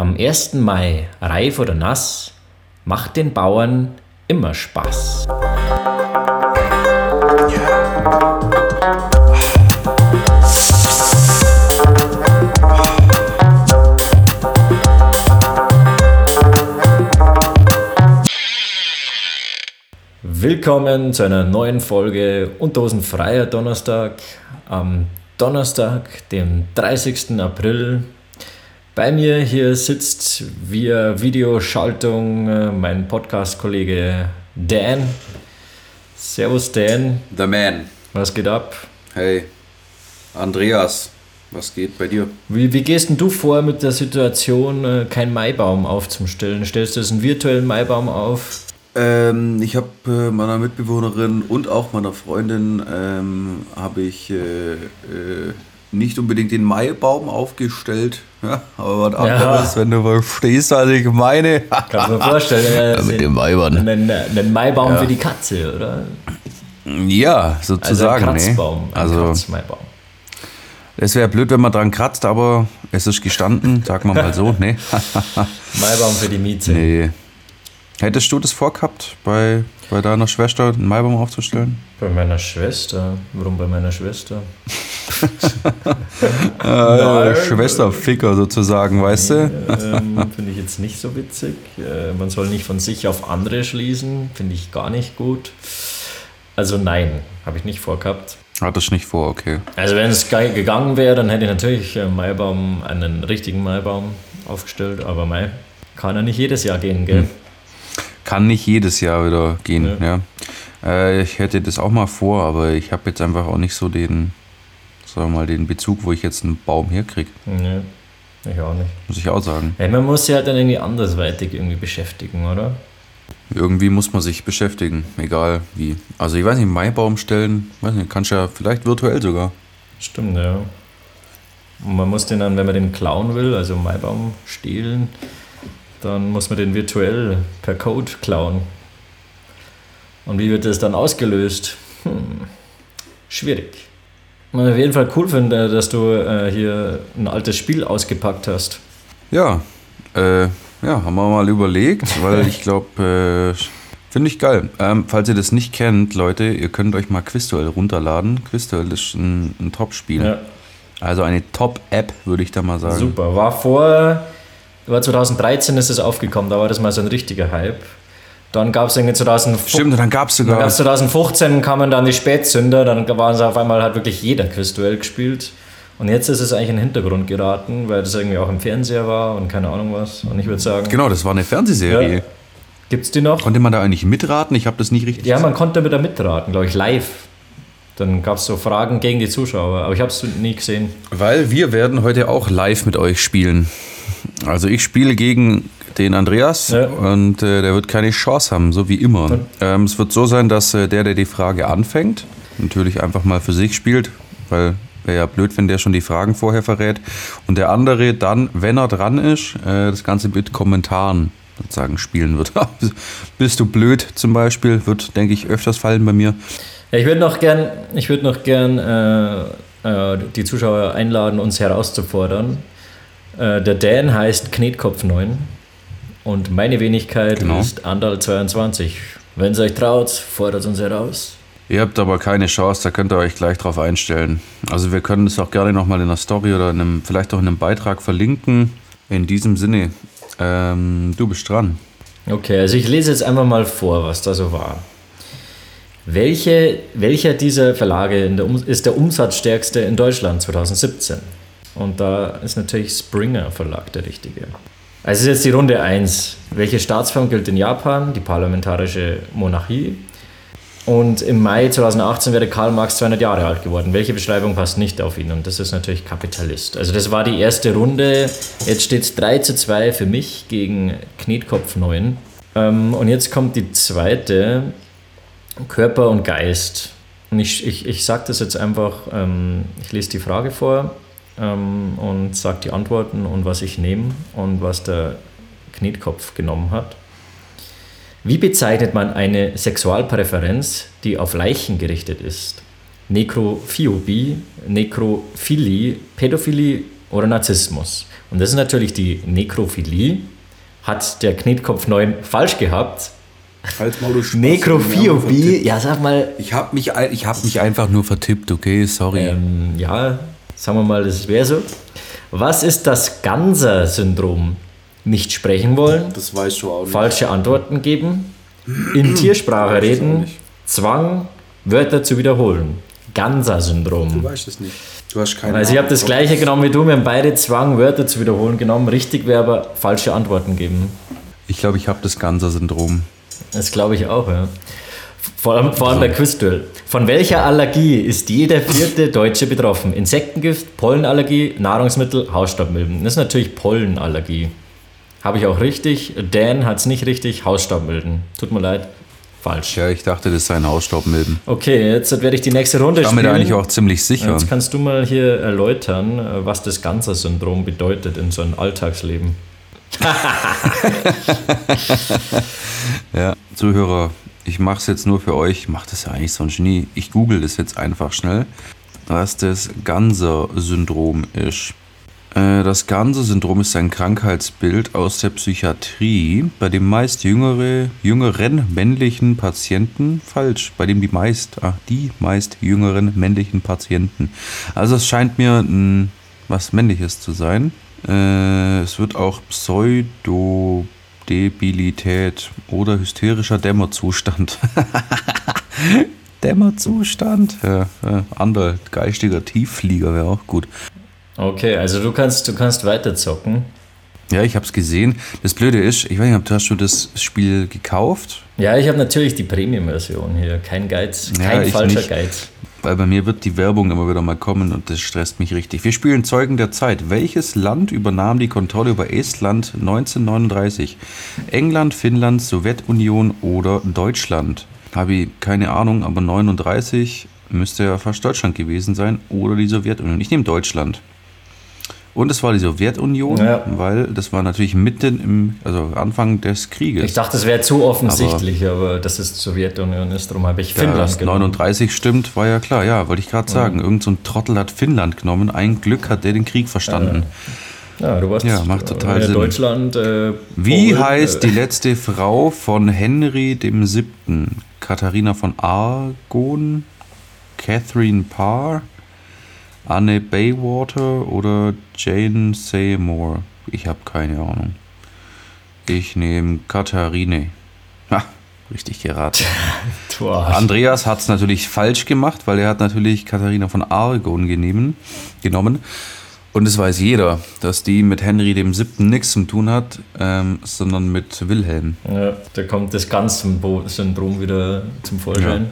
Am 1. Mai, reif oder nass, macht den Bauern immer Spaß. Willkommen zu einer neuen Folge Unterhosenfreier Donnerstag am Donnerstag, dem 30. April. Bei mir hier sitzt via Videoschaltung äh, mein Podcast-Kollege Dan. Servus Dan. The Man. Was geht ab? Hey, Andreas, was geht bei dir? Wie, wie gehst denn du vor mit der Situation, äh, keinen Maibaum aufzustellen? Stellst du jetzt einen virtuellen Maibaum auf? Ähm, ich habe äh, meiner Mitbewohnerin und auch meiner Freundin ähm, habe ich äh, äh, nicht unbedingt den Maibaum aufgestellt, ja, aber was anderes, wenn du verstehst, was ich meine. Kann mir vorstellen. Ja, mit den Weibern. Einen, einen Maibaum Ja. für die Katze, oder? Ja, Also sozusagen. ein Kratzbaum. nee. Ein Also, Kratzmaibaum. es wäre blöd, wenn man dran kratzt, aber es ist gestanden, sagen wir mal so. Nee. Maibaum für die Miete. nee. Hättest du das vorgehabt, bei, bei deiner Schwester einen Maibaum aufzustellen? Bei meiner Schwester. Warum bei meiner Schwester? Äh, Schwesterficker sozusagen, weißt du? ähm, Finde ich jetzt nicht so witzig. Äh, man soll nicht von sich auf andere schließen. Finde ich gar nicht gut. Also nein, habe ich nicht vorgehabt. Hattest du nicht vor, okay. Also wenn es ge- gegangen wäre, dann hätte ich natürlich einen Maibaum, einen richtigen Maibaum aufgestellt. Aber Mai kann ja nicht jedes Jahr gehen, gell? Kann nicht jedes Jahr wieder gehen, Ja. ja. Äh, ich hätte das auch mal vor, aber ich habe jetzt einfach auch nicht so den, sagen wir mal, den Bezug, wo ich jetzt einen Baum herkriege, Nee, ich auch nicht. muss ich auch sagen. Ja, man muss sich halt dann irgendwie andersweitig irgendwie beschäftigen, oder? Irgendwie muss man sich beschäftigen, egal wie. Also ich weiß nicht, Maibaum stellen, weiß nicht, kannst ja vielleicht virtuell sogar. Stimmt, ja. Und man muss den dann, wenn man den klauen will, also Maibaum stehlen, dann muss man den virtuell per Code klauen. Und wie wird das dann ausgelöst? Hm, schwierig. Ich auf jeden Fall cool finde, dass du äh, hier ein altes Spiel ausgepackt hast. Ja, äh, ja, haben wir mal überlegt, weil ich glaube, äh, finde ich geil. Ähm, falls ihr das nicht kennt, Leute, ihr könnt euch mal Quizduell runterladen. Quizduell ist ein, ein Top-Spiel. Ja, Also eine Top-App, würde ich da mal sagen. super. War vor, war 2013 ist es aufgekommen, da war das mal so ein richtiger Hype. Dann gab es irgendwie 2015. Stimmt, dann gab es Dann sogar. gab's 2015 kamen dann die Spätzünder, dann waren es auf einmal halt wirklich jeder Quizduell gespielt. Und jetzt ist es eigentlich in den Hintergrund geraten, weil das irgendwie auch im Fernseher war und keine Ahnung was. Und ich würde sagen, Genau, das war eine Fernsehserie. Ja. gibt's die noch? Konnte man da eigentlich mitraten? Ich habe das nicht richtig. Ja, man konnte mit da mitraten, glaube ich, live. Dann gab es so Fragen gegen die Zuschauer, aber ich habe es nie gesehen. Weil wir werden heute auch live mit euch spielen. Also ich spiele gegen den Andreas Ja. und äh, der wird keine Chance haben, so wie immer. Ähm, es wird so sein, dass äh, der, der die Frage anfängt, natürlich einfach mal für sich spielt, weil wäre ja blöd, wenn der schon die Fragen vorher verrät. Und der andere dann, wenn er dran ist, äh, das Ganze mit Kommentaren sozusagen spielen wird. Bist du blöd zum Beispiel, wird, denke ich, öfters fallen bei mir. Ja, ich würde noch gern, ich würde noch gern äh, äh, die Zuschauer einladen, uns herauszufordern. Äh, der Dan heißt Knetkopf9 und meine Wenigkeit Genau. ist Andal22. Wenn ihr euch traut, fordert uns heraus. Ihr habt aber keine Chance, da könnt ihr euch gleich drauf einstellen. Also wir können das auch gerne nochmal in einer Story oder in einem, vielleicht auch in einem Beitrag verlinken. In diesem Sinne, ähm, du bist dran. Okay, also ich lese jetzt einfach mal vor, was da so war. Welche, welcher dieser Verlage der ist der umsatzstärkste in Deutschland 2017? Und da ist natürlich Springer Verlag der richtige. Es ist jetzt die Runde 1. Welche Staatsform gilt in Japan? Die parlamentarische Monarchie. Und im Mai 2018 wäre Karl Marx 200 Jahre alt geworden. Welche Beschreibung passt nicht auf ihn? Und das ist natürlich Kapitalist. Also das war die erste Runde. Jetzt steht es 3 zu 2 für mich gegen Knetkopf 9. Ähm, und jetzt kommt die zweite. Körper und Geist. Und ich, ich, ich sage das jetzt einfach, ähm, ich lese die Frage vor ähm, und sage die Antworten und was ich nehme und was der Knetkopf genommen hat. Wie bezeichnet man eine Sexualpräferenz, die auf Leichen gerichtet ist? Nekrophobie, Nekrophilie, Pädophilie, oder Narzissmus? Und das ist natürlich die Nekrophilie. Hat der Knetkopf 9 falsch gehabt? Du Spaß. Nekrophobie, ja, sag mal. Ich habe mich, ich hab mich einfach nur vertippt, okay? Sorry. Ähm, ja, sagen wir mal, das wäre so. Was ist das Ganser-Syndrom? Nicht sprechen wollen, Das weißt du auch nicht. falsche Antworten geben, in Tiersprache reden. Zwang, Wörter zu wiederholen. Du Ganser-Syndrom. weißt es nicht. Du hast keine Also ich habe das gleiche genommen wie du, wir haben beide Zwang, Wörter zu wiederholen genommen. Richtig wäre aber falsche Antworten geben. Ich glaube, ich habe das Ganser-Syndrom. Das glaube ich auch, ja. Vor allem, vor allem bei Quizduell. Von welcher Allergie ist jeder vierte Deutsche betroffen? Insektengift, Pollenallergie, Nahrungsmittel, Hausstaubmilben. Das ist natürlich Pollenallergie. Habe ich auch richtig. Dan hat es nicht richtig. Hausstaubmilben. Tut mir leid. Falsch. Ja, ich dachte, das seien Hausstaubmilben. Okay, jetzt werde ich die nächste Runde Ich war mir spielen. da eigentlich auch ziemlich sicher. Jetzt kannst du mal hier erläutern, was das Ganser-Syndrom bedeutet in so einem Alltagsleben. Ja, Zuhörer, ich mache es jetzt nur für euch. Ich mache das ja eigentlich sonst nie. Ich google das jetzt einfach schnell, was das Ganser-Syndrom ist. Äh, Das Ganser-Syndrom ist ein Krankheitsbild aus der Psychiatrie, bei dem meist jüngere, jüngeren männlichen Patienten, falsch, bei dem die meist, ah, die meist jüngeren männlichen Patienten. Also es scheint mir ein, was männliches zu sein. Äh, es wird auch Pseudodebilität oder hysterischer Dämmerzustand. Dämmerzustand? Ja, ja, anderer geistiger Tiefflieger wäre auch gut. Okay, also du kannst, du kannst weiter zocken. Ja, ich habe es gesehen. Das Blöde ist, ich weiß nicht, hast du das Spiel gekauft? Ja, ich habe natürlich die Premium-Version hier. Kein Geiz, Ja, kein ich falscher nicht. Geiz. Weil bei mir wird die Werbung immer wieder mal kommen und das stresst mich richtig. Wir spielen Zeugen der Zeit. Welches Land übernahm die Kontrolle über Estland 1939? England, Finnland, Sowjetunion oder Deutschland? Habe ich keine Ahnung, aber 39 müsste ja fast Deutschland gewesen sein oder die Sowjetunion. Ich nehme Deutschland. Und es war die Sowjetunion, Ja. weil das war natürlich mitten im, also Anfang des Krieges. Ich dachte, es wäre zu offensichtlich, aber, dass es die Sowjetunion ist, darum habe ich Ja, Finnland dass genommen. 39 stimmt, war ja klar. Ja, wollte ich gerade sagen. Irgend so ein Trottel hat Finnland genommen. Ein Glück hat der den Krieg verstanden. Ja, du warst Ja, macht total äh, Sinn. Deutschland. Äh, Wie Polen, heißt äh, die letzte Frau von Henry dem Siebten? Katharina von Argon? Catherine Parr? Anne Baywater oder Jane Seymour? Ich habe keine Ahnung. Ich nehme Katharine. Ha, richtig geraten. du Arsch. Andreas hat es natürlich falsch gemacht, weil er hat natürlich Katharina von Argon genehmen, genommen. Und es weiß jeder, dass die mit Henry dem Siebten nichts zu tun hat, ähm, sondern mit Wilhelm. Ja, da kommt das Ganzen-Syndrom wieder zum Vorschein.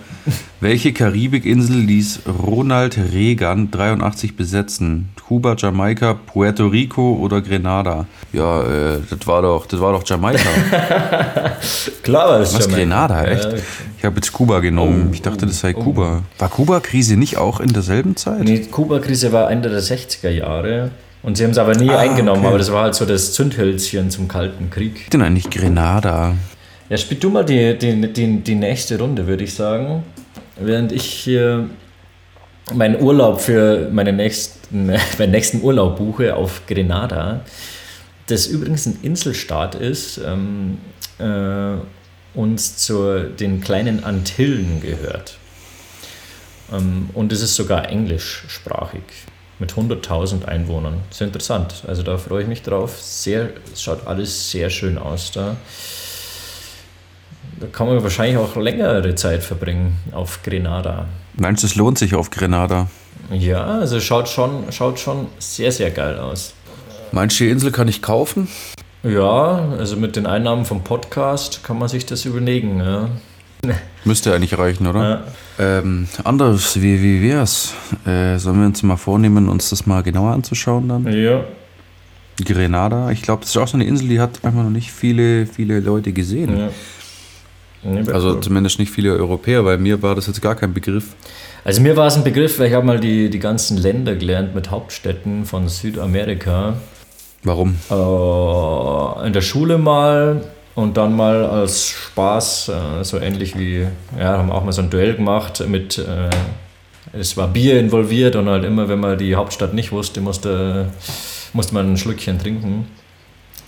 Welche Karibikinsel ließ Ronald Reagan 83 besetzen? Kuba, Jamaika, Puerto Rico oder Grenada? Ja, äh, das war doch, das war doch Jamaika. Klar war es Was, mal. Grenada, echt? Ja, Ich habe jetzt Kuba genommen. Oh, ich dachte, das sei oh. Kuba. War Kuba-Krise nicht auch in derselben Zeit? Nee, die Kuba-Krise war Ende der 60er Jahre. Und sie haben es aber nie Ah, eingenommen, okay. aber das war halt so das Zündhölzchen zum Kalten Krieg. denn eigentlich Grenada? Ja, spiel du mal die, die, die, die nächste Runde, würde ich sagen. Während ich hier meinen Urlaub für meine nächsten, meinen nächsten Urlaub buche auf Grenada, das übrigens ein Inselstaat ist, ähm, äh, uns zu den kleinen Antillen gehört. Ähm, und es ist sogar englischsprachig mit 100.000 Einwohnern. Sehr interessant. Also da freue ich mich drauf. Sehr, es schaut alles sehr schön aus da. Da kann man wahrscheinlich auch längere Zeit verbringen auf Grenada. Meinst du, es lohnt sich auf Grenada? Ja, also schaut schon, schaut schon sehr, sehr geil aus. Meinst du, die Insel kann ich kaufen? Ja, also mit den Einnahmen vom Podcast kann man sich das überlegen. Ja. Müsste eigentlich reichen, oder? Ja. Ähm, anders, wie, wie wär's? Äh, sollen wir uns mal vornehmen, uns das mal genauer anzuschauen dann? ja. Grenada, ich glaube, das ist auch so eine Insel, die hat einfach noch nicht viele, viele Leute gesehen. ja. Nee, wär Also cool. zumindest nicht viele Europäer, weil mir war das jetzt gar kein Begriff. Also mir war es ein Begriff, weil ich habe mal die, die ganzen Länder gelernt mit Hauptstädten von Südamerika. Warum? Äh, in der Schule mal und dann mal als Spaß, äh, so ähnlich wie, ja, haben auch mal so ein Duell gemacht mit äh, es war Bier involviert und halt immer, wenn man die Hauptstadt nicht wusste, musste, musste man ein Schlückchen trinken.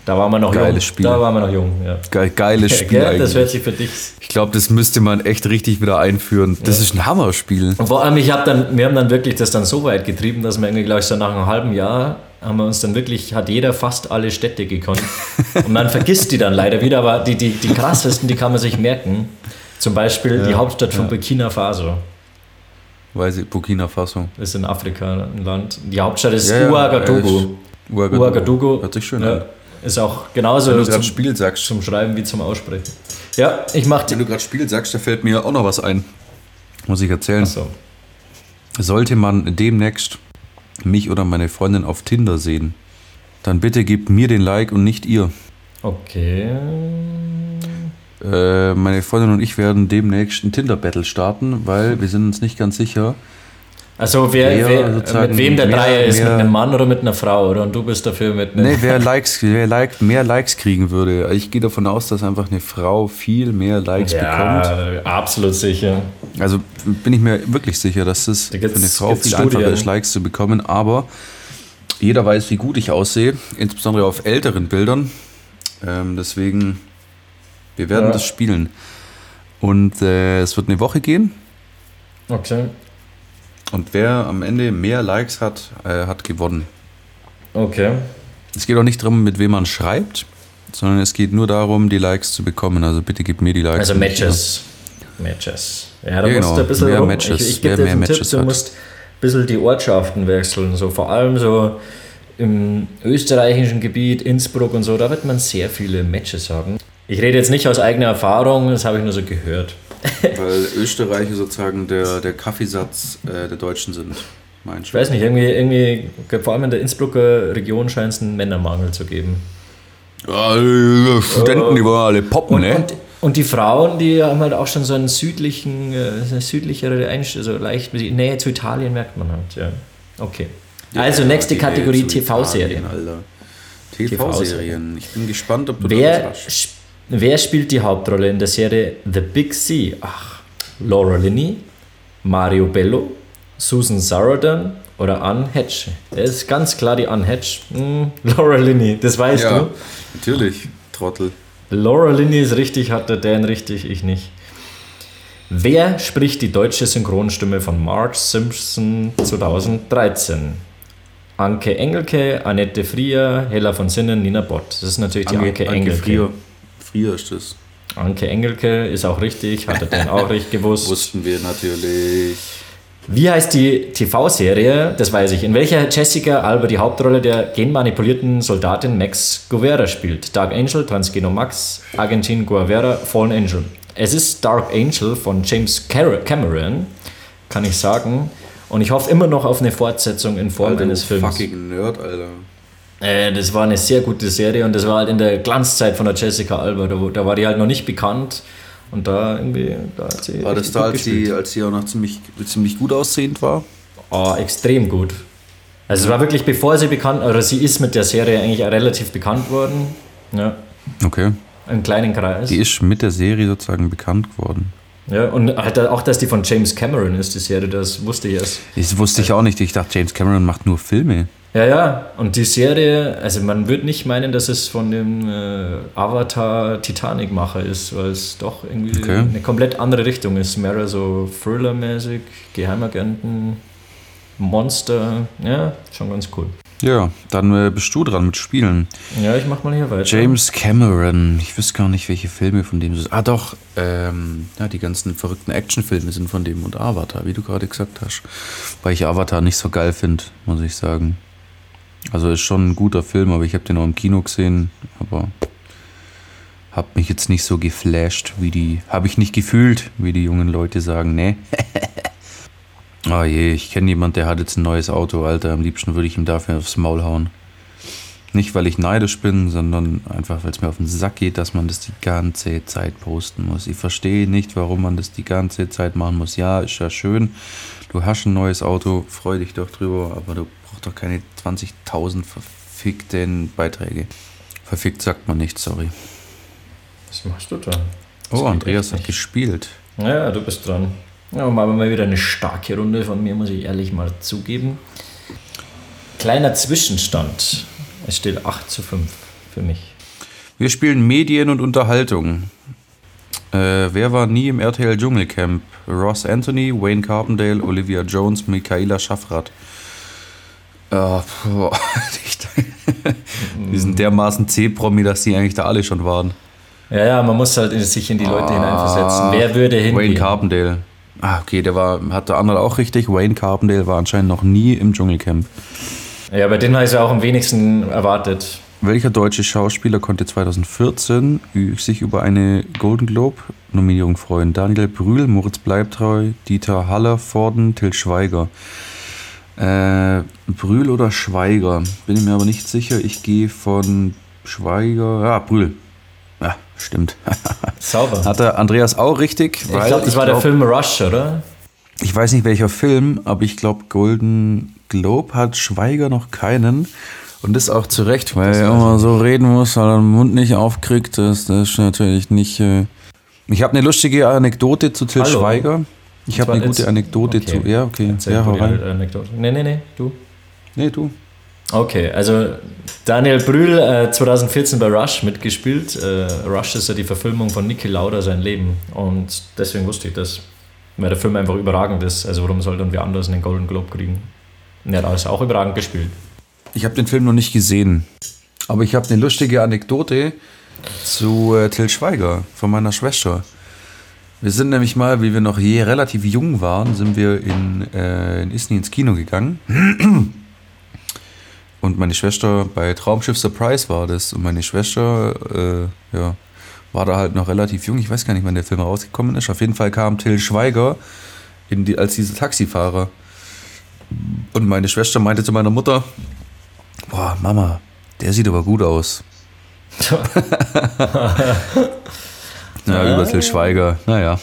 Da waren wir noch Geiles jung. Spiel. Da waren wir noch jung, ja. Geil, geiles Spiel eigentlich. Das hört sich für dich. ich glaube, das müsste man echt richtig wieder einführen. Das ist ein Hammerspiel. Und vor allem, ich hab dann, wir haben dann wirklich das dann so weit getrieben, dass wir irgendwie, glaube ich, so nach einem halben Jahr haben wir uns dann wirklich, hat jeder fast alle Städte gekonnt. Und man vergisst die dann leider wieder, aber die, die, die krassesten, die kann man sich merken. Zum Beispiel die Hauptstadt von Burkina Faso. Weiß ich, Burkina Faso. Ist in Afrika ein Land. Die Hauptstadt ist Ja, ja, Ouagadougou. Ouagadougou. Ouagadougou. Hört sich schön ja, an. Ist auch genauso Wenn du zum, Spiel sagst, zum Schreiben wie zum Aussprechen. Ja, ich mach wenn du gerade Spiel sagst, da fällt mir auch noch was ein. Muss ich erzählen. Achso. Sollte man demnächst mich oder meine Freundin auf Tinder sehen, dann bitte gebt mir den Like und nicht ihr. Okay. Äh, meine Freundin und ich werden demnächst ein Tinder-Battle starten, weil wir sind uns nicht ganz sicher. Also wer, Ja, wer, mit wem der mehr- Dreier ist, mit mehr- einem Mann oder mit einer Frau, oder? Und du bist dafür mit einem. Nee, wer Likes, wer liked, mehr Likes kriegen würde. Ich gehe davon aus, dass einfach eine Frau viel mehr Likes bekommt. ja, absolut sicher. Also bin ich mir wirklich sicher, dass es Da für eine Frau viel einfacher Studien. ist, Likes zu bekommen. Aber jeder weiß, wie gut ich aussehe, insbesondere auf älteren Bildern. Ähm, deswegen, wir werden Ja. das spielen. Und äh, es wird eine Woche gehen. Okay. Und wer am Ende mehr Likes hat, äh, hat gewonnen. Okay. Es geht auch nicht darum, mit wem man schreibt, sondern es geht nur darum, die Likes zu bekommen. Also bitte gib mir die Likes. Also und nicht Matches. Matches. Ja, da Ja, musst genau. du ein bisschen Mehr rum. Matches. Ich, ich gebe dir mehr einen Tipp, Matches du hat. musst ein bisschen die Ortschaften wechseln. So vor allem so im österreichischen Gebiet, Innsbruck und so, da wird man sehr viele Matches haben. Ich rede jetzt nicht aus eigener Erfahrung, das habe ich nur so gehört. Weil Österreicher sozusagen der, der Kaffeesatz äh, der Deutschen sind. Mein Ich weiß nicht, irgendwie, irgendwie, vor allem in der Innsbrucker Region scheint es einen Männermangel zu geben. Ja, die Studenten, die wollen alle poppen, Und, ne? und, und die Frauen, die haben halt auch schon so einen südlichen, äh, südlichere Einstellung, so leicht Nähe zu Italien merkt man halt, ja. Okay. Also nächste Die Kategorie TV-Serien. TV-Serien. Ich bin gespannt, ob du Wer, da was hast. sp- wer spielt die Hauptrolle in der Serie The Big Sea? Ach, Laura Linney, Mario Bello, Susan Sarandon oder Anne Hatch? Das ist ganz klar die Anne Hatch. Hm, Laura Linney, das weißt Ja, du. natürlich, Trottel. Laura Linney ist richtig, hat der Dan richtig, ich nicht. Wer spricht die deutsche Synchronstimme von Marge Simpson 2013? Anke Engelke, Annette Frier, Hella von Sinnen, Nina Bott. Das ist natürlich die Anke, Engelke. Frier. Frier ist das. Anke Engelke ist auch richtig, hat er den auch richtig gewusst. Wussten wir natürlich. Wie heißt die TV-Serie? Das weiß ich. In welcher Jessica Alba die Hauptrolle der genmanipulierten Soldatin Max Guevara spielt? Dark Angel, Transgeno Max, Argentin Guevara, Fallen Angel. Es ist Dark Angel von James Cameron, kann ich sagen. Und ich hoffe immer noch auf eine Fortsetzung in Form eines Films. fucking Nerd, Alter. Äh, das war eine sehr gute Serie und das war halt in der Glanzzeit von der Jessica Alba. Da, da war die halt noch nicht bekannt. Und da irgendwie, da hat sie. War das da, als gespielt. sie, als sie auch noch ziemlich, ziemlich gut aussehend war? Oh, extrem gut. Also es war wirklich, bevor sie bekannt, oder sie ist mit der Serie eigentlich relativ bekannt worden. Ja, Okay. im kleinen Kreis. Die ist mit der Serie sozusagen bekannt geworden. ja, und halt auch, dass die von James Cameron ist, die Serie, das wusste ich erst. Das wusste ich auch nicht. Ich dachte, James Cameron macht nur Filme. Ja, ja, und die Serie, also man würde nicht meinen, dass es von dem äh, Avatar Titanic-Macher ist, weil es doch irgendwie Okay. eine komplett andere Richtung ist. Mehr so Thriller-mäßig, Geheimagenten, Monster, ja, schon ganz cool. Ja, dann äh, bist du dran mit Spielen. Ja, ich mach mal hier weiter. James Cameron. Ich wüsste gar nicht, welche Filme von dem. Ah, doch. Ähm, ja, die ganzen verrückten Actionfilme sind von dem und Avatar, wie du gerade gesagt hast. Weil ich Avatar nicht so geil finde, muss ich sagen. Also ist schon ein guter Film, aber ich habe den auch im Kino gesehen, aber hab mich jetzt nicht so geflasht, wie die. Habe ich nicht gefühlt, wie die jungen Leute sagen. Nee. oh je, ich kenne jemanden, der hat jetzt ein neues Auto, Alter. Am liebsten würde ich ihm dafür aufs Maul hauen. Nicht, weil ich neidisch bin, sondern einfach, weil es mir auf den Sack geht, dass man das die ganze Zeit posten muss. Ich verstehe nicht, warum man das die ganze Zeit machen muss. Ja, ist ja schön. Du hast ein neues Auto, freu dich doch drüber, aber du brauchst doch keine 20.000 verfickten Beiträge. Verfickt sagt man nicht, sorry. Was machst du da? Oh, Andreas hat gespielt. Ja, du bist dran. Ja, machen wir mal wieder eine starke Runde von mir, muss ich ehrlich mal zugeben. Kleiner Zwischenstand. Es steht 8 zu 5 für mich. Wir spielen Medien und Unterhaltung. Äh, wer war nie im RTL Dschungelcamp? Ross Anthony, Wayne Carpendale, Olivia Jones, Michaela Schaffrath. Äh, boah, die sind dermaßen C-Promi, dass die eigentlich da alle schon waren. Ja, ja, man muss halt sich in die Leute ah, hineinversetzen. Wer würde hingehen? Wayne Carpendale. Ah, okay, der war, hat der andere auch richtig. Wayne Carpendale war anscheinend noch nie im Dschungelcamp. Ja, bei dem habe ich es ja auch am wenigsten erwartet. Welcher deutsche Schauspieler konnte 2014 sich über eine Golden Globe-Nominierung freuen? Daniel Brühl, Moritz Bleibtreu, Dieter Haller, Vorden, Till Schweiger. Äh, Brühl oder Schweiger? Bin ich mir aber nicht sicher. Ich gehe von Schweiger. Ja, Brühl. Ja, stimmt. Sauber. Hat der Andreas auch richtig? Ich glaube, das war glaub, der Film Rush, oder? Ich weiß nicht welcher Film, aber ich glaube, Golden Globe hat Schweiger noch keinen. Und das auch zu Recht, weil er immer so reden muss, weil er den Mund nicht aufkriegt. Das, das ist natürlich nicht. Äh ich habe eine lustige Anekdote zu Till Hallo. Schweiger. Ich habe eine gute Anekdote okay. zu. Ja, okay. Erzähl ja, hau rein. Anekdote. Nee, nee, nee, du. Nee, du. Okay, also Daniel Brühl, äh, 2014 bei Rush mitgespielt. Äh, Rush ist ja die Verfilmung von Niki Lauda, sein Leben. Und deswegen wusste ich das. Weil der Film einfach überragend ist. Also warum soll dann wer anders einen Golden Globe kriegen? Und er hat alles auch überragend gespielt. Ich habe den Film noch nicht gesehen. Aber ich habe eine lustige Anekdote zu äh, Till Schweiger von meiner Schwester. Wir sind nämlich mal, wie wir noch je relativ jung waren, sind wir in, äh, in Isny ins Kino gegangen. Und meine Schwester bei Traumschiff Surprise war das. Und meine Schwester, äh, ja, war da halt noch relativ jung. Ich weiß gar nicht, wann der Film rausgekommen ist. Auf jeden Fall kam Till Schweiger die, als dieser Taxifahrer. Und meine Schwester meinte zu meiner Mutter, boah, Mama, der sieht aber gut aus. ja, über Till Schweiger, naja.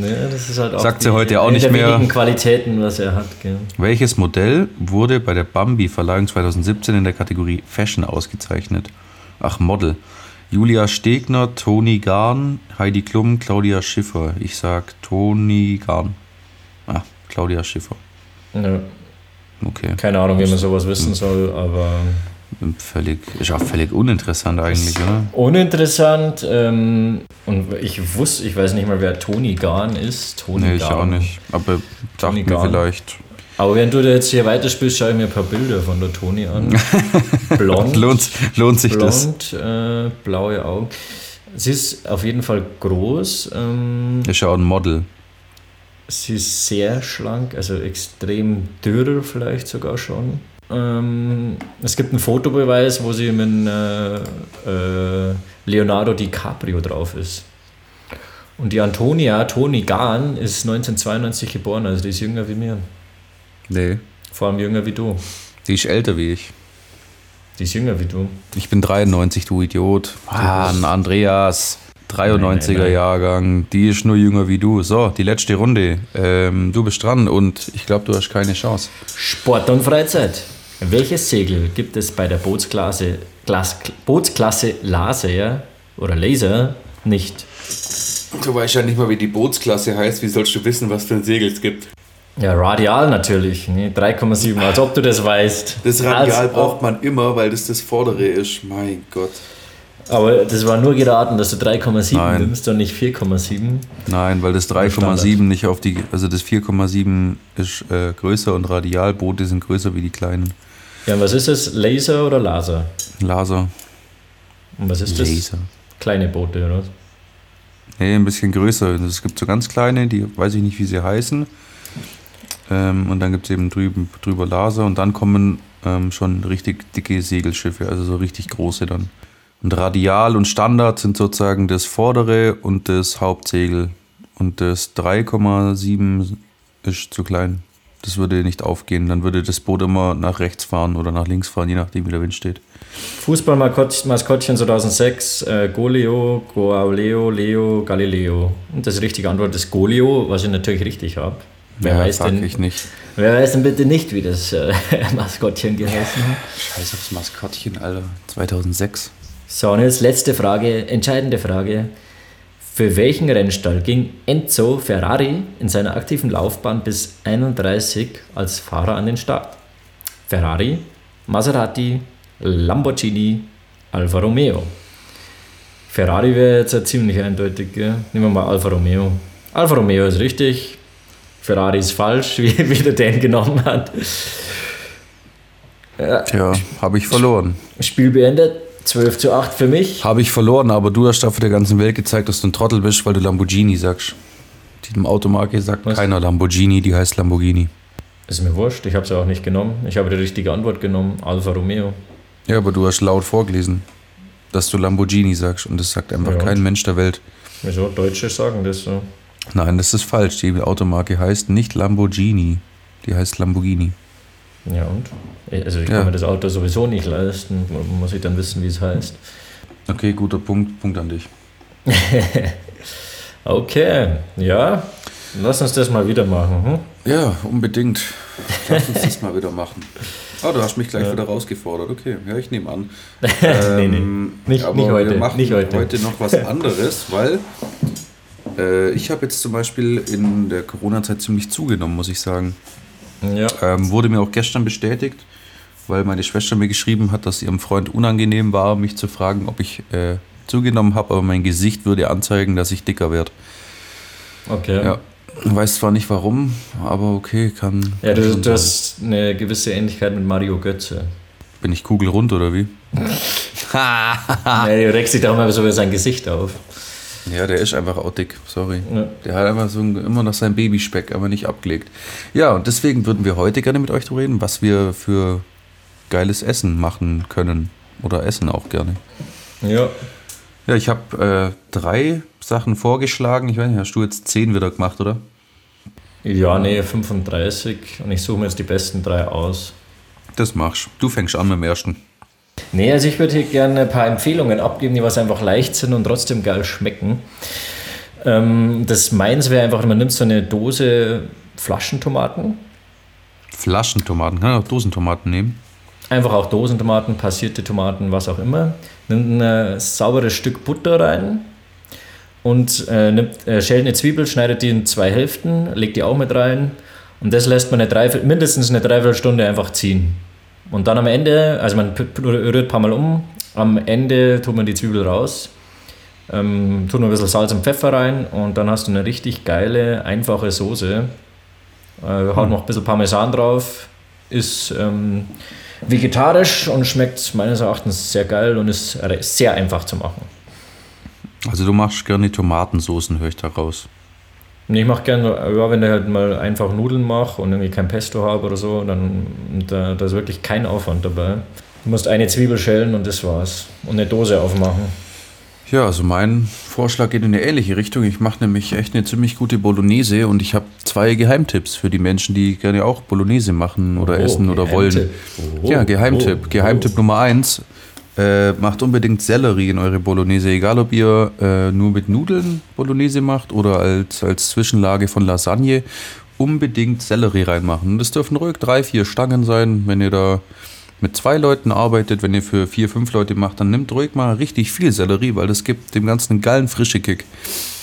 Ja, das ist halt auch Sagt sie heute ja auch nicht mehr. Qualitäten, was er hat. Gell. Welches Modell wurde bei der Bambi-Verleihung 2017 in der Kategorie Fashion ausgezeichnet? Ach, Model. Julia Stegner, Toni Garn, Heidi Klum, Claudia Schiffer. Ich sag Toni Garn. Ah, Claudia Schiffer. Ja. Okay. Keine Ahnung, wie man sowas wissen soll, aber. Völlig, ist auch völlig uninteressant eigentlich, oder? Uninteressant. Ähm, und ich wusste, ich weiß nicht mal, wer Toni Garn ist. Toni nee, ich Garn. auch nicht. Aber dachte mir vielleicht. Aber wenn du da jetzt hier weiterspielst, schaue ich mir ein paar Bilder von der Toni an. Blond. lohnt, lohnt sich blond, das? Äh, blaue Augen. Sie ist auf jeden Fall groß. Ähm, ist ja auch ein Model. Sie ist sehr schlank, also extrem dürr vielleicht sogar schon. Ähm, es gibt einen Fotobeweis, wo sie mit äh, äh, Leonardo DiCaprio drauf ist. Und die Antonia, Toni Gahn, ist 1992 geboren, also die ist jünger wie mir. Nee. Vor allem jünger wie du. Die ist älter wie ich. Die ist jünger wie du. Ich bin 93, du Idiot. Ah, Andreas. 93er Jahrgang, die ist nur jünger wie du. So, die letzte Runde. Ähm, du bist dran und ich glaube, du hast keine Chance. Sport und Freizeit. Welches Segel gibt es bei der Bootsklasse, Glas, Bootsklasse Laser oder Laser nicht? Du weißt ja nicht mal, wie die Bootsklasse heißt. Wie sollst du wissen, was für ein Segel es gibt? Ja, Radial natürlich. Nee, 3,7, als ob du das weißt. Das Radial als braucht man immer, weil das das vordere ist. Mein Gott. Aber das war nur geraten, dass du 3,7 nimmst und nicht 4,7. Nein, weil das 3,7 nicht auf die, also das 4,7 ist äh, größer und Radialboote sind größer wie die kleinen. Ja, und was ist das? Laser oder Laser? Laser. Und was ist das? Laser. Kleine Boote, oder? Nee, ein bisschen größer. Es gibt so ganz kleine, die weiß ich nicht, wie sie heißen. Ähm, und dann gibt es eben drüben, drüber Laser und dann kommen ähm, schon richtig dicke Segelschiffe, also so richtig große dann. Und Radial und Standard sind sozusagen das vordere und das Hauptsegel. Und das 3,7 ist zu klein. Das würde nicht aufgehen. Dann würde das Boot immer nach rechts fahren oder nach links fahren, je nachdem, wie der Wind steht. Fußballmaskottchen 2006, äh, Goleo, Goaleo, Leo, Galileo. Und das richtige Antwort ist Goleo, was ich natürlich richtig habe. Wer ja, weiß denn. Wer weiß denn bitte nicht, wie das äh, Maskottchen geheißen hat? Scheiß aufs Maskottchen, Alter. 2006. So, und jetzt letzte Frage, entscheidende Frage. Für welchen Rennstall ging Enzo Ferrari in seiner aktiven Laufbahn bis 31 als Fahrer an den Start? Ferrari, Maserati, Lamborghini, Alfa Romeo. Ferrari wäre jetzt ja ziemlich eindeutig. Gell? Nehmen wir mal Alfa Romeo. Alfa Romeo ist richtig. Ferrari ist falsch, wie, wie der Dan genommen hat. Ja, Tja, habe ich verloren. Spiel beendet. 12 zu 8 für mich. Habe ich verloren, aber du hast dafür der ganzen Welt gezeigt, dass du ein Trottel bist, weil du Lamborghini sagst. Die Automarke sagt Was? keiner Lamborghini, die heißt Lamborghini. Ist mir wurscht, ich habe es ja auch nicht genommen. Ich habe die richtige Antwort genommen. Alfa Romeo. Ja, aber du hast laut vorgelesen, dass du Lamborghini sagst und das sagt einfach Ja, kein? Mensch der Welt. Wieso? Deutsche sagen das so. Nein, das ist falsch. Die Automarke heißt nicht Lamborghini, die heißt Lamborghini. Ja und? Also ich Ja. kann mir das Auto sowieso nicht leisten. Muss ich dann wissen, wie es heißt. Okay, guter Punkt. Punkt an dich. Okay, ja. Lass uns das mal wieder machen. Hm? Ja, unbedingt. Lass uns das mal wieder machen. Oh, du hast mich gleich wieder rausgefordert. Okay, ja, ich nehme an. nee, nee. Ähm, Nicht- aber nicht heute, Wir machen nicht heute. noch was anderes, weil äh, ich habe jetzt zum Beispiel in der Corona-Zeit ziemlich zugenommen, muss ich sagen. Ja. Ähm, wurde mir auch gestern bestätigt, weil meine Schwester mir geschrieben hat, dass ihrem Freund unangenehm war, mich zu fragen, ob ich äh, zugenommen habe, aber mein Gesicht würde anzeigen, dass ich dicker werde. Okay. Ja. Weiß zwar nicht warum, aber okay, kann. Ja, du, du hast eine gewisse Ähnlichkeit mit Mario Götze. Bin ich kugelrund oder wie? Ja, du regst dich da immer so über sein Gesicht auf. Ja, der ist einfach dick, sorry. Ja. Der hat einfach so immer noch sein Babyspeck, aber nicht abgelegt. Ja, und deswegen würden wir heute gerne mit euch darüber reden, was wir für geiles Essen machen können. Oder essen auch gerne. Ja. Ja, ich habe äh, drei Sachen vorgeschlagen. Ich weiß nicht, hast du jetzt zehn wieder gemacht, oder? Ja, nee, 35 und ich suche mir jetzt die besten drei aus. Das machst du. fängst an mit dem ersten. Nee, also ich würde hier gerne ein paar Empfehlungen abgeben, die was einfach leicht sind und trotzdem geil schmecken. Ähm, das meins wäre einfach, man nimmt so eine Dose Flaschentomaten, Flaschentomaten, kann auch Dosentomaten nehmen. einfach auch Dosentomaten, passierte Tomaten, was auch immer. Nimmt ein äh, sauberes Stück Butter rein und äh, nimmt, äh, schält eine Zwiebel, schneidet die in zwei Hälften, legt die auch mit rein und das lässt man eine Dreiviertel, mindestens eine Dreiviertelstunde einfach ziehen. Und dann am Ende, also man rührt ein paar Mal um, am Ende tut man die Zwiebel raus, ähm, tut noch ein bisschen Salz und Pfeffer rein und dann hast du eine richtig geile, einfache Soße. Äh, haut noch ein bisschen Parmesan drauf, ist ähm, vegetarisch und schmeckt meines Erachtens sehr geil und ist sehr einfach zu machen. Also du machst gerne Tomatensoßen, höre ich da raus. Ich mache gerne, ja, wenn ich halt mal einfach Nudeln mache und irgendwie kein Pesto habe oder so, dann da, da ist wirklich kein Aufwand dabei. Du musst eine Zwiebel schälen und das war's. Und eine Dose aufmachen. Ja, also mein Vorschlag geht in eine ähnliche Richtung. Ich mache nämlich echt eine ziemlich gute Bolognese und ich habe zwei Geheimtipps für die Menschen, die gerne auch Bolognese machen oder Oh, essen oder wollen. Geheimtipp. Oh, ja, Geheimtipp. oh, Geheimtipp Nummer eins. Äh, macht unbedingt Sellerie in eure Bolognese, egal ob ihr äh, nur mit Nudeln Bolognese macht oder als, als Zwischenlage von Lasagne. Unbedingt Sellerie reinmachen. Das dürfen ruhig drei, vier Stangen sein. Wenn ihr da mit zwei Leuten arbeitet, wenn ihr für vier, fünf Leute macht, dann nehmt ruhig mal richtig viel Sellerie, weil das gibt dem Ganzen einen geilen frische Kick.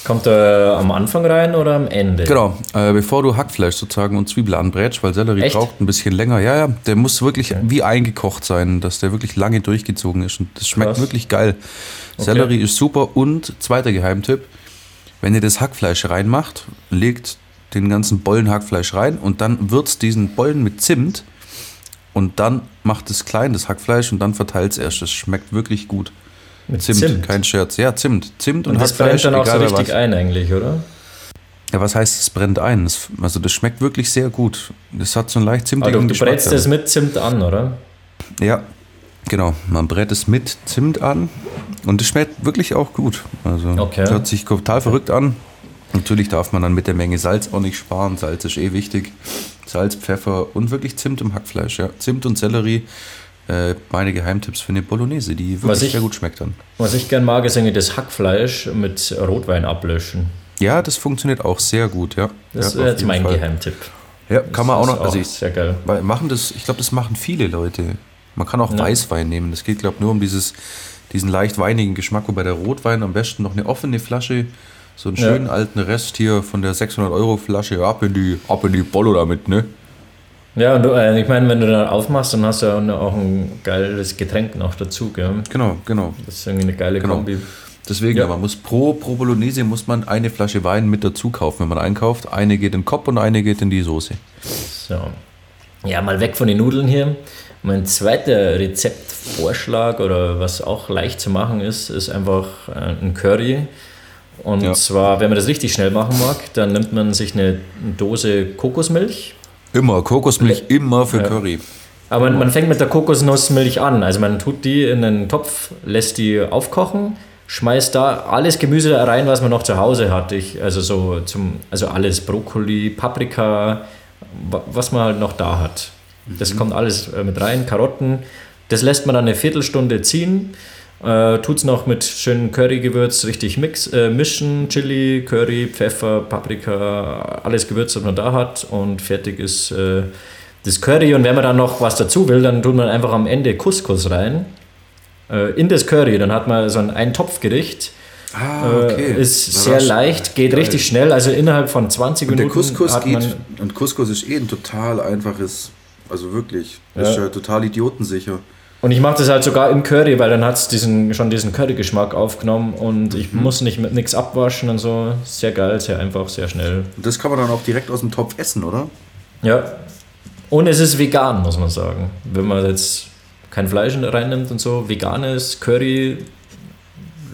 Kommt er am Anfang rein oder am Ende? Genau, äh, bevor du Hackfleisch sozusagen und Zwiebel anbrätst, weil Sellerie Echt? braucht ein bisschen länger. Ja, ja, der muss wirklich wie eingekocht sein, dass der wirklich lange durchgezogen ist und das schmeckt Krass. wirklich geil. Sellerie ist super und zweiter Geheimtipp, wenn ihr das Hackfleisch reinmacht, legt den ganzen Bollen Hackfleisch rein und dann würzt diesen Bollen mit Zimt und dann macht es klein, das Hackfleisch und dann verteilt es erst. Das schmeckt wirklich gut. Mit Zimt, Zimt. kein Scherz. Ja, Zimt. Zimt und, Und das Hackfleisch, brennt dann auch so richtig was. ein eigentlich, oder? Ja, was heißt, es brennt ein? Das, also das schmeckt wirklich sehr gut. Das hat so einen leicht zimtigen du, du Geschmack. brätst das mit Zimt an, oder? Ja, genau. Man brät es mit Zimt an und es schmeckt wirklich auch gut. Also Okay. hört sich total verrückt an. Natürlich darf man dann mit der Menge Salz auch nicht sparen. Salz ist eh wichtig. Salz, Pfeffer und wirklich Zimt im Hackfleisch. Ja. Zimt und Sellerie, äh, meine Geheimtipps für eine Bolognese, die wirklich ich- sehr gut schmeckt dann. Was ich gern mag, ist irgendwie das Hackfleisch mit Rotwein ablöschen. Ja, das funktioniert auch sehr gut. Ja. Das ja, wäre jetzt mein Fall. Geheimtipp. Ja, kann man auch Das noch. ist Also ich, sehr geil. Machen das, ich glaube, das machen viele Leute. Man kann auch Ja. Weißwein nehmen. Das geht, glaube ich, nur um dieses, diesen leicht weinigen Geschmack, wobei der Rotwein am besten noch eine offene Flasche So einen schönen alten Rest hier von der 600-Euro-Flasche ab in die, ab in die Bollo damit, ne? Ja, und du, äh, ich meine, wenn du dann aufmachst, dann hast du ja auch ein geiles Getränk noch dazu, gell? Genau, genau. Das ist irgendwie eine geile Genau. Kombi. Deswegen, Ja. ja. man muss pro, pro Bolognese muss man eine Flasche Wein mit dazu kaufen, wenn man einkauft. Eine geht in den Kopf und eine geht in die Soße. So. Ja, mal weg von den Nudeln hier. Mein zweiter Rezeptvorschlag oder was auch leicht zu machen ist, ist einfach äh, ein Curry. Und Ja. zwar, wenn man das richtig schnell machen mag, dann nimmt man sich eine Dose Kokosmilch. Immer, Kokosmilch immer für Ja. Curry. Aber man fängt mit der Kokosnussmilch an. Also man tut die in einen Topf, lässt die aufkochen, schmeißt da alles Gemüse da rein, was man noch zu Hause hat. Ich, also so zum, also alles Brokkoli, Paprika, wa- was man halt noch da hat. Das kommt alles äh, mit rein, Karotten. Das lässt man dann eine Viertelstunde ziehen. Äh, Tut es noch mit schönem Currygewürz richtig mix, äh, mischen. Chili, Curry, Pfeffer, Paprika, alles Gewürz, was man da hat. Und fertig ist äh, das Curry. Und wenn man dann noch was dazu will, dann tut man einfach am Ende Couscous rein. Äh, in das Curry. Dann hat man so ein Eintopfgericht. Ah, Äh, ist sehr Überraschend. leicht, geht Geil. richtig schnell. Also innerhalb von 20 Und der Minuten Couscous hat geht. man Und Couscous ist eh ein total einfaches. Also wirklich. Ja. Ist ja total idiotensicher. Und ich mache das halt sogar im Curry, weil dann hat es diesen, schon diesen Curry-Geschmack aufgenommen und ich muss nicht mit nichts abwaschen und so. Sehr geil, sehr einfach, sehr schnell. Und das kann man dann auch direkt aus dem Topf essen, oder? Ja. Und es ist vegan, muss man sagen. Wenn man jetzt kein Fleisch reinnimmt und so, veganes Curry,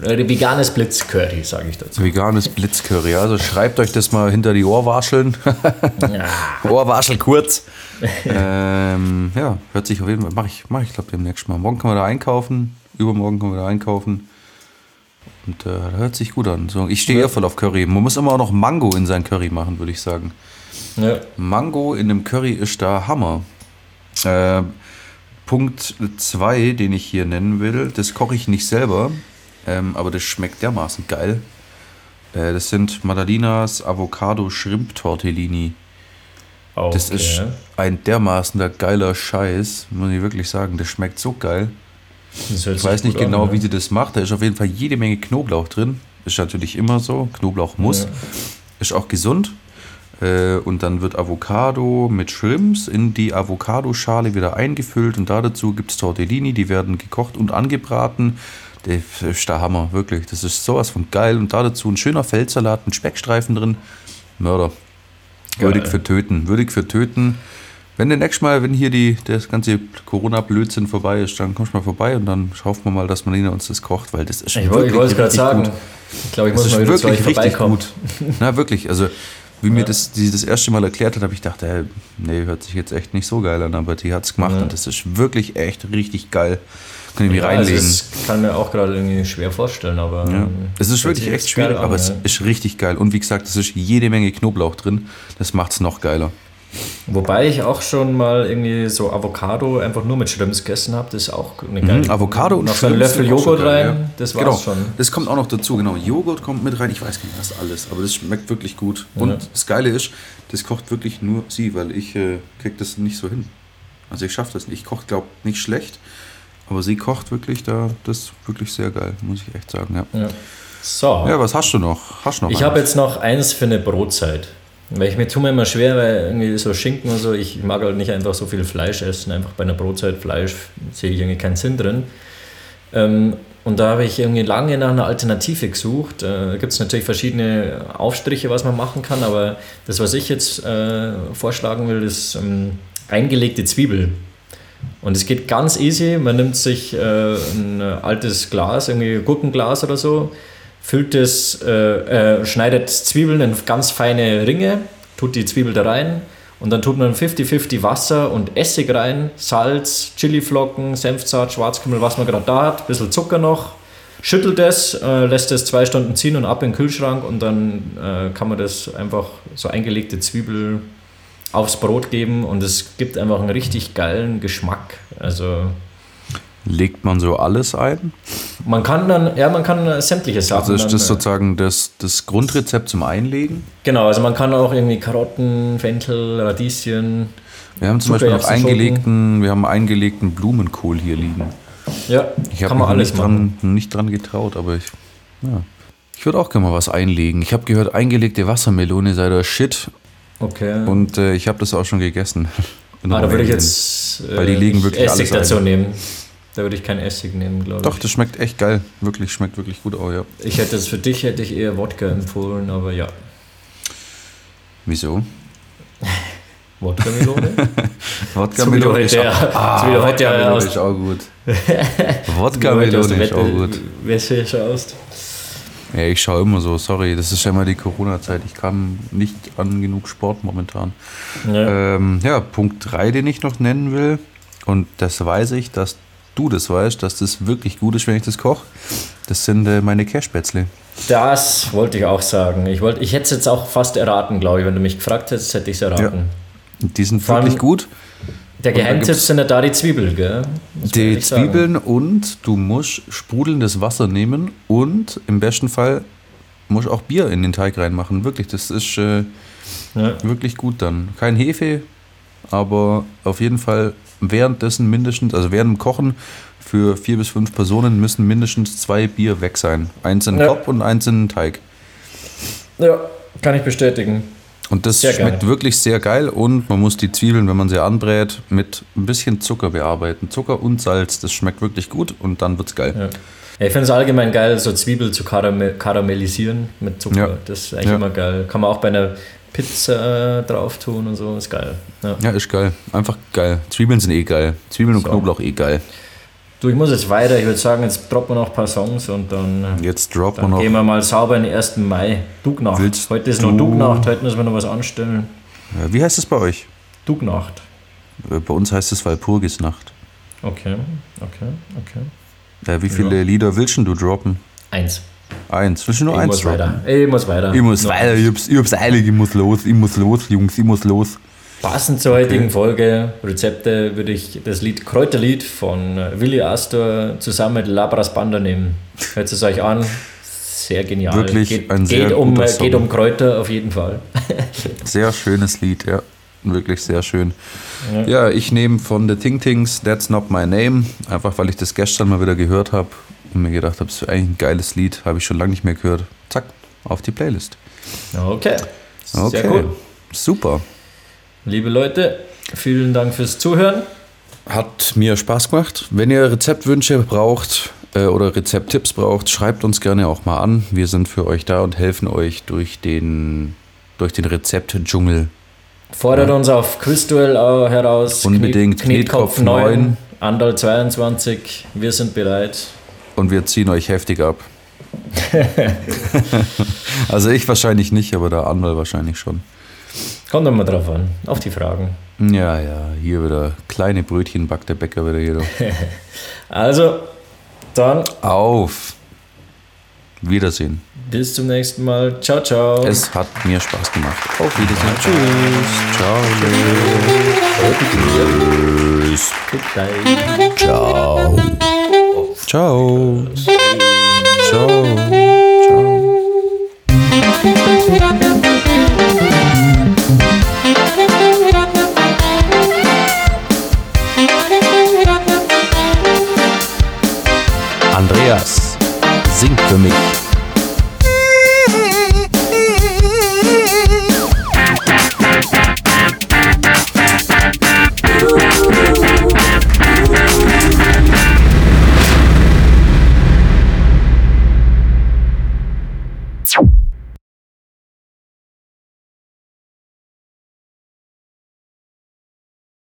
äh, veganes Blitzcurry, sage ich dazu. Veganes Blitzcurry. Also schreibt euch das mal hinter die Ohrwascheln. Ja. Ohrwaschel kurz. ähm, ja, hört sich auf jeden Fall. Mach ich, mach ich glaube demnächst mal. Morgen können wir da einkaufen. Übermorgen können wir da einkaufen. Und äh, das hört sich gut an. So, ich stehe Ja. eher voll auf Curry. Man muss immer auch noch Mango in sein Curry machen, würde ich sagen. ja. Mango in einem Curry ist da Hammer. Äh, Punkt 2, den ich hier nennen will, das koche ich nicht selber, ähm, aber das schmeckt dermaßen geil. Äh, das sind Madalinas Avocado Shrimp Tortellini. Okay. Das ist ein dermaßen der geiler Scheiß, muss ich wirklich sagen. Das schmeckt so geil. Ich weiß nicht genau, an, ne? wie sie das macht. Da ist auf jeden Fall jede Menge Knoblauch drin. Ist natürlich immer so. Knoblauch muss. Ja. Ist auch gesund. Äh, Und dann wird Avocado mit Shrimps in die Avocadoschale wieder eingefüllt. Und da dazu gibt es Tortellini, die werden gekocht und angebraten. Das ist der Hammer, wirklich. Das ist sowas von geil. Und da dazu ein schöner Feldsalat mit Speckstreifen drin. Mörder. Würdig für töten. Würdig für töten. Wenn du nächstes Mal, wenn hier die, das ganze Corona-Blödsinn vorbei ist, dann kommst du mal vorbei und dann schauen wir mal, dass Marina uns das kocht, weil das ist Ich wollte ich wollte es gerade sagen. gut. Ich glaube, ich Das muss mal wieder zu euch wirklich richtig gut. Na, wirklich. Also, wie mir das, die das erste Mal erklärt hat, habe ich gedacht, ey, nee, hört sich jetzt echt nicht so geil an, aber die hat es gemacht Ja. und das ist wirklich echt richtig geil. Kann ich mich Ja, also reinlegen. das kann mir auch gerade irgendwie schwer vorstellen, aber. Ja. ähm, Es ist wirklich echt schwierig, an, aber es ja. ist richtig geil. Und wie gesagt, es ist jede Menge Knoblauch drin. Das macht es noch geiler. Wobei ich auch schon mal irgendwie so Avocado einfach nur mit Shrimps gegessen habe, das ist auch eine geile. Mhm, Avocado und Noch einen Löffel Joghurt rein, ja. das war's Genau, schon. das kommt auch noch dazu, genau. Joghurt kommt mit rein, ich weiß gar nicht, was alles, aber das schmeckt wirklich gut. Und Ja. das Geile ist, das kocht wirklich nur sie, weil ich äh, krieg das nicht so hin. Also ich schaffe das nicht. Ich koche, glaube nicht schlecht, aber sie kocht wirklich da, das ist wirklich sehr geil, muss ich echt sagen, ja. Ja. So, Ja, was hast du noch? Hast du noch ich habe jetzt noch eins für eine Brotzeit. Weil ich mir tue mir immer schwer, weil irgendwie so Schinken und so, ich mag halt nicht einfach so viel Fleisch essen. Einfach bei einer Brotzeit Fleisch sehe ich irgendwie keinen Sinn drin. Ähm, und da habe ich irgendwie lange nach einer Alternative gesucht. Äh, Da gibt es natürlich verschiedene Aufstriche, was man machen kann, aber das, was ich jetzt äh, vorschlagen will, ist ähm, eingelegte Zwiebel. Und es geht ganz easy. Man nimmt sich äh, ein altes Glas, irgendwie Gurkenglas oder so, füllt es, äh, äh, schneidet Zwiebeln in ganz feine Ringe, tut die Zwiebel da rein und dann tut man 50-50 Wasser und Essig rein, Salz, Chiliflocken, Senfsaat, Schwarzkümmel, was man gerade da hat, ein bisschen Zucker noch. Schüttelt es, äh, lässt es zwei Stunden ziehen und ab in den Kühlschrank und dann äh, kann man das einfach so eingelegte Zwiebel aufs Brot geben und es gibt einfach einen richtig geilen Geschmack. Also Legt man so alles ein? man kann dann, ja, man kann äh, sämtliche Sachen. Also ist das äh, sozusagen das, das Grundrezept zum Einlegen? Genau, also man kann auch irgendwie Karotten, Fenchel, Radieschen. Wir haben zum Beispiel noch Erbsen, eingelegten, wir haben eingelegten Blumenkohl hier liegen. Ja, Ich habe kann mich man alles nicht machen. dran, nicht dran getraut, aber ich, ja. Ich würde auch gerne mal was einlegen. Ich habe gehört, eingelegte Wassermelone sei der Shit. Okay. Und äh, ich habe das auch schon gegessen. In ah, da würde ich jetzt äh, Weil die liegen nicht wirklich Essig alles dazu ein. nehmen. Da würde ich kein Essig nehmen, glaube Doch, ich. das schmeckt echt geil. Wirklich, schmeckt wirklich gut auch, ja. Ich hätte es für dich hätte ich eher Wodka empfohlen, aber ja. Wieso? Wodka-Melone? Wodka So wie du heute, ja, so wie du heute ja Wodka-Melone ist auch gut. wie du heute aus Wodka-Melone der ist auch Wette- gut. Wäsche schaust. Ja, ich schaue immer so, sorry, das ist ja immer die Corona-Zeit. Ich kann nicht an genug Sport momentan. Ja. Ähm, ja, Punkt 3, den ich noch nennen will, und das weiß ich, dass du das weißt, dass das wirklich gut ist, wenn ich das koche. Das sind äh, meine Cashspätzle. Das wollte ich auch sagen. Ich, wollte, ich hätte es jetzt auch fast erraten, glaube ich. Wenn du mich gefragt hättest, hätte ich es erraten. Die sind Vor wirklich gut. Der Geheimtipp sind ja da die Zwiebeln, gell? Man Die sagen. Zwiebeln und du musst sprudelndes Wasser nehmen und im besten Fall musst auch Bier in den Teig reinmachen. Wirklich, das ist äh, Ja. wirklich gut dann. Kein Hefe, aber auf jeden Fall währenddessen mindestens, also während dem Kochen für vier bis fünf Personen müssen mindestens zwei Bier weg sein. Eins in den Ja. Kopf und eins in den Teig. ja, kann ich bestätigen. Und das Sehr schmeckt geil. wirklich sehr geil und man muss die Zwiebeln, wenn man sie anbrät, mit ein bisschen Zucker bearbeiten. Zucker und Salz, das schmeckt wirklich gut und dann wird's geil. Ja. Ja, ich finde es allgemein geil, so Zwiebel zu karamell karamellisieren mit Zucker. Ja. Das ist eigentlich immer geil. Kann man auch bei einer Pizza äh, drauf tun und so. Ist geil. Ja. Ja, ist geil. Einfach geil. Zwiebeln sind eh geil. Zwiebeln und So. Knoblauch eh geil. Du, ich muss jetzt weiter. Ich würde sagen, jetzt droppen wir noch ein paar Songs und dann, äh, Jetzt droppen wir noch. gehen wir mal sauber in den 1. Mai. Dugnacht. Willst Heute ist noch du- Dugnacht. Heute müssen wir noch was anstellen. Ja, Wie heißt es bei euch? Dugnacht. Äh, Bei uns heißt es Walpurgisnacht. Okay, okay, okay. Äh, Wie viele Lieder willst du droppen? Eins. Eins. Willst du nur ich eins muss droppen? weiter. Ich muss weiter. Ich muss Noch weiter. Ich hab's, ich hab's eilig. Ich muss los. Ich muss los, Jungs. Ich muss los. Passend zur heutigen Folge, Rezepte, würde ich das Lied Kräuterlied von äh, Willi Astor zusammen mit Labras Banda nehmen. Hört es euch an. Sehr genial. Wirklich geht, ein sehr geht um, äh, geht um Kräuter auf jeden Fall. Sehr schönes Lied, ja. Wirklich sehr schön. Ja, ich nehme von The Ting Tings That's Not My Name, einfach weil ich das gestern mal wieder gehört habe und mir gedacht habe, es ist eigentlich ein geiles Lied, habe ich schon lange nicht mehr gehört. Zack, auf die Playlist. Okay. Sehr Okay, cool. super. Liebe Leute, vielen Dank fürs Zuhören. Hat mir Spaß gemacht. Wenn ihr Rezeptwünsche braucht äh, oder Rezepttipps braucht, schreibt uns gerne auch mal an. Wir sind für euch da und helfen euch durch den, durch den Rezeptdschungel. Fordert uns auf Quizduell äh, heraus. Unbedingt. Knet- Knetkopf Knetkopf 9, neun. Andal 22. Wir sind bereit. Und wir ziehen euch heftig ab. also ich wahrscheinlich nicht, aber der Anwalt wahrscheinlich schon. Kommt immer drauf an, auf die Fragen. Ja, ja, hier wieder kleine Brötchen backt der Bäcker wieder hier. Also, dann Auf! Wiedersehen. bis zum nächsten Mal. Ciao, ciao. Es hat mir Spaß gemacht. Auf Wiedersehen. Tschüss. Ciao. Goodbye. Ciao. Ciao. Ciao. Ciao. Andreas, sing für mich.